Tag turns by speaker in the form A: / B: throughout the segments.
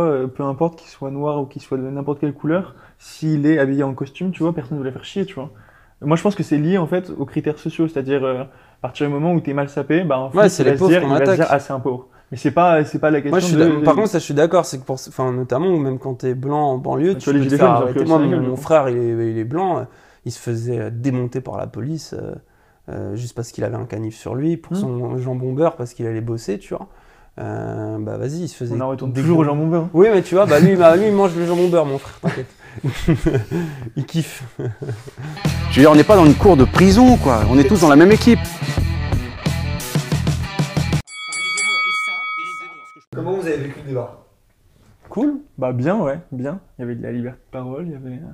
A: Euh, peu importe qu'il soit noir ou qu'il soit de n'importe quelle couleur, s'il est habillé en costume, tu vois, personne ne va faire chier, tu vois. Moi, je pense que c'est lié en fait aux critères sociaux, c'est-à-dire euh, à partir du moment où tu es mal sapé, bah en fait,
B: Ouais, c'est les pauvres
A: dire,
B: qu'on attaque.
A: dire, ah c'est un pauvre. Mais c'est pas, c'est pas la question
B: Moi, je suis
A: de.
B: Par contre, ça, je suis d'accord. C'est que pour, enfin, notamment, même quand t'es blanc en banlieue,
A: Bah,
B: tu
A: tu
B: peux te faire arrêter. Moi,
A: la
B: mon, frère, il est, il est blanc. euh, Il se faisait démonter par la police euh, euh, juste parce qu'il avait un canif sur lui pour
A: Hmm.
B: son jambon beurre parce qu'il allait bosser, tu vois. Euh, bah vas-y, il se faisait.
A: on en retourne toujours au jambon beurre.
B: Oui, mais tu vois, bah lui, bah, lui, il mange le jambon beurre, mon frère, t'inquiète. il kiffe.
C: Je veux dire, on n'est pas dans une cour de prison, quoi. On est tous dans la même équipe.
D: Comment vous avez vécu le débat?
A: Cool. Bah bien, ouais, bien. Il y avait de la liberté de parole, il y avait. euh,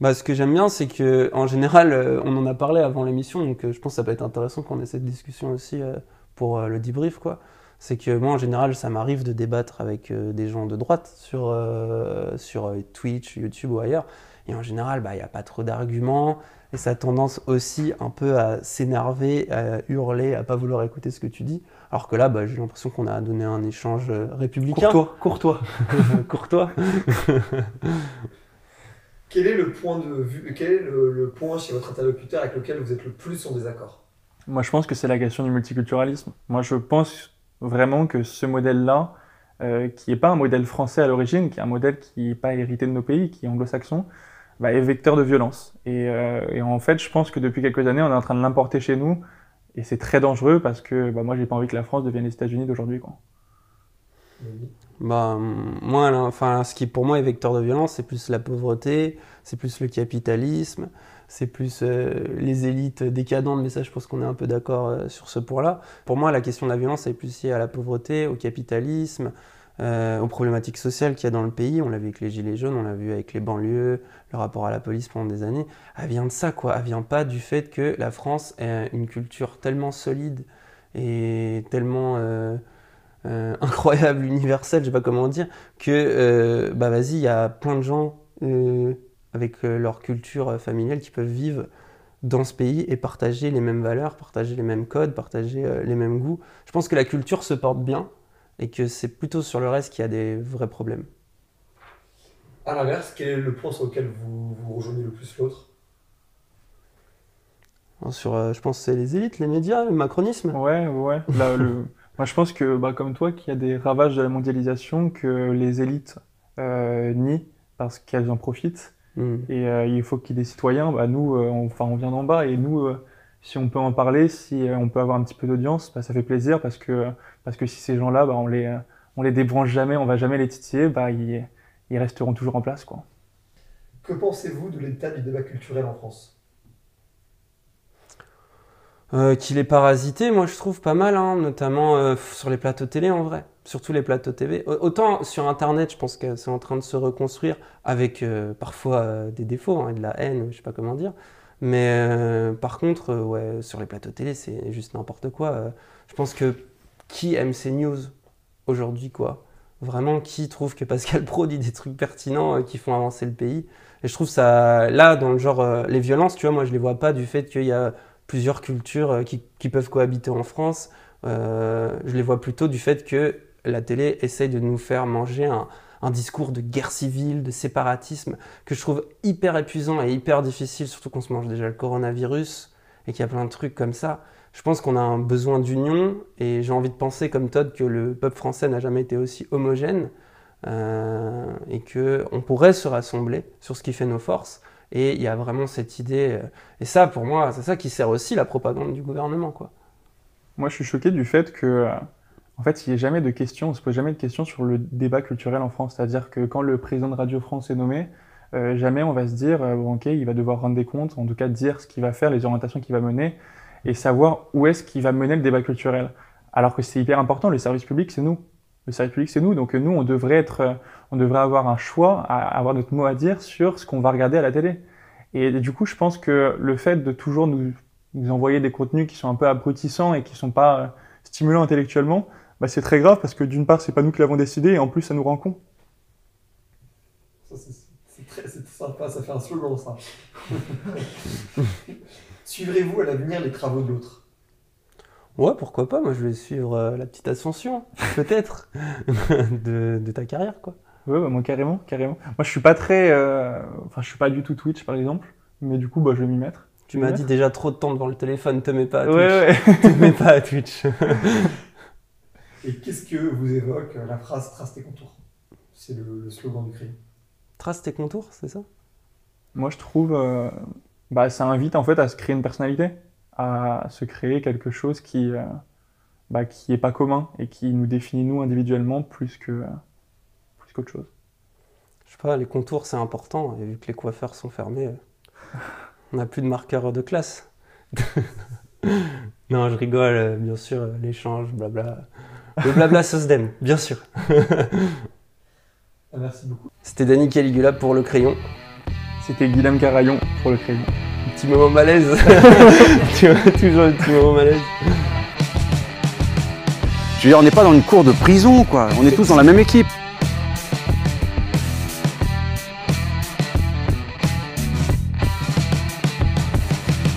B: Bah, ce que j'aime bien, c'est que en général, euh, on en a parlé avant l'émission, donc euh, je pense que ça peut être intéressant qu'on ait cette discussion aussi euh, pour euh, le debrief, quoi. C'est que moi, en général, ça m'arrive de débattre avec euh, des gens de droite sur, euh, sur euh, Twitch, YouTube ou ailleurs. Et en général, bah, il n'y a pas trop d'arguments. Et ça a tendance aussi un peu à s'énerver, à hurler, à pas vouloir écouter ce que tu dis. Alors que là, bah, j'ai l'impression qu'on a donné un échange républicain.
A: Courtois, courtois.
B: Courtois.
D: Quel est le point de vue, quel est le, le point chez votre interlocuteur avec lequel vous êtes le plus en désaccord?
A: Moi, je pense que c'est la question du multiculturalisme. Moi, je pense vraiment que ce modèle-là, euh, qui n'est pas un modèle français à l'origine, qui est un modèle qui n'est pas hérité de nos pays, qui est anglo-saxon, bah, est vecteur de violence. Et, euh, et en fait, je pense que depuis quelques années, on est en train de l'importer chez nous, et c'est très dangereux parce que bah, moi, j'ai pas envie que la France devienne les États-Unis d'aujourd'hui. quoi.
B: Bah, moi, là, enfin, ce qui pour moi est vecteur de violence, c'est plus la pauvreté, c'est plus le capitalisme, c'est plus euh, les élites décadentes, mais ça, je pense qu'on est un peu d'accord euh, sur ce point-là. Pour moi, la question de la violence est plus liée à la pauvreté, au capitalisme, euh, aux problématiques sociales qu'il y a dans le pays. On l'a vu avec les Gilets jaunes, on l'a vu avec les banlieues, le rapport à la police pendant des années. Elle vient de ça, quoi. Elle vient pas du fait que la France est une culture tellement solide et tellement. Euh, incroyable, universel, je sais pas comment dire, que euh, bah vas-y, il y a plein de gens euh, avec euh, leur culture euh, familiale qui peuvent vivre dans ce pays et partager les mêmes valeurs, partager les mêmes codes, partager euh, les mêmes goûts. Je pense que la culture se porte bien et que c'est plutôt sur le reste qu'il y a des vrais problèmes.
D: À l'inverse, quel est le point sur lequel vous, vous rejoignez le plus l'autre?
B: Sur, euh, je pense que c'est les élites, les médias, le macronisme.
A: Ouais, ouais. Là, le... Moi, je pense que, bah, comme toi, qu'il y a des ravages de la mondialisation que les élites euh, nient parce qu'elles en profitent.
B: Hmm.
A: Et euh, il faut qu'il y ait des citoyens. Bah, nous, euh, on, enfin, on vient d'en bas et nous, euh, si on peut en parler, si euh, on peut avoir un petit peu d'audience, bah, ça fait plaisir parce que, parce que si ces gens-là, bah, on les, on les débranche jamais, on va jamais les titiller, bah, ils, ils resteront toujours en place, quoi.
D: Que pensez-vous de l'état du débat culturel en France?
B: Euh, qu'il est parasité, moi je trouve pas mal, hein, notamment euh, sur les plateaux télé en vrai, surtout les plateaux TV. Au- Autant sur Internet, je pense que c'est en train de se reconstruire avec euh, parfois des défauts hein, et de la haine, je sais pas comment dire. Mais par contre, ouais, sur les plateaux télé, c'est juste n'importe quoi. Je pense que qui aime ces news aujourd'hui, quoi? Vraiment, qui trouve que Pascal Pro dit des trucs pertinents qui font avancer le pays? Et je trouve ça, là, dans le genre, les violences, tu vois, moi je les vois pas du fait qu'il y a plusieurs cultures euh, qui, peuvent cohabiter en France. Euh, je les vois plutôt du fait que la télé essaye de nous faire manger un, un discours de guerre civile, de séparatisme, que je trouve hyper épuisant et hyper difficile, surtout qu'on se mange déjà le coronavirus et qu'il y a plein de trucs comme ça. Je pense qu'on a un besoin d'union et j'ai envie de penser comme Todd que le peuple français n'a jamais été aussi homogène euh, et qu'on pourrait se rassembler sur ce qui fait nos forces. Et il y a vraiment cette idée, euh, et ça pour moi, c'est ça qui sert aussi la propagande du gouvernement. Quoi.
A: Moi, je suis choqué du fait que, euh, en fait, il n'y ait jamais de questions, on se pose jamais de questions sur le débat culturel en France. C'est-à-dire que quand le président de Radio France est nommé, euh, jamais on va se dire, ok, il va devoir rendre des comptes, en tout cas dire ce qu'il va faire, les orientations qu'il va mener, et savoir où est-ce qu'il va mener le débat culturel. Alors que c'est hyper important, le service public, c'est nous. Le service public, c'est nous. Donc nous, on devrait être, on devrait avoir un choix, à, avoir notre mot à dire sur ce qu'on va regarder à la télé. Et du coup, je pense que le fait de toujours nous, nous envoyer des contenus qui sont un peu abrutissants et qui sont pas euh, stimulants intellectuellement, bah, c'est très grave parce que d'une part, c'est pas nous qui l'avons décidé et en plus, ça nous rend con.
D: Ça, c'est- très sympa, ça fait un slogan ça. Suivrez-vous à l'avenir les travaux de l'autre
B: Ouais, pourquoi pas Moi, je vais suivre euh, la petite ascension, peut-être, de, de ta carrière, quoi.
A: Ouais, bah, moi carrément, carrément. Moi je suis pas très, euh, enfin je suis pas du tout Twitch par exemple, mais du coup bah je vais m'y mettre.
B: Tu m'as dit déjà trop de temps devant le téléphone, te mets pas à Twitch.
A: Ouais ouais.
B: te mets pas à Twitch.
D: Et qu'est-ce que vous évoque euh, la phrase trace tes contours C'est le, le slogan du crayon.
B: Trace tes contours, c'est ça?
A: Moi je trouve, euh, bah ça invite en fait à se créer une personnalité, à se créer quelque chose qui, euh, bah, qui est pas commun et qui nous définit nous individuellement plus que, plus qu'autre chose.
B: Je sais pas, les contours c'est important, et vu que les coiffeurs sont fermés, euh, on n'a plus de marqueurs de classe. non, je rigole, euh, bien sûr, l'échange, blabla. Le blabla SOSDEM, bien sûr.
D: Ah, merci beaucoup.
B: C'était Danny Caligula pour le crayon.
A: C'était Guillaume Carayon pour le crayon.
B: Petit moment malaise. tu vois, toujours un petit moment malaise.
C: Je veux dire, on n'est pas dans une cour de prison, quoi. On est tous dans la même équipe.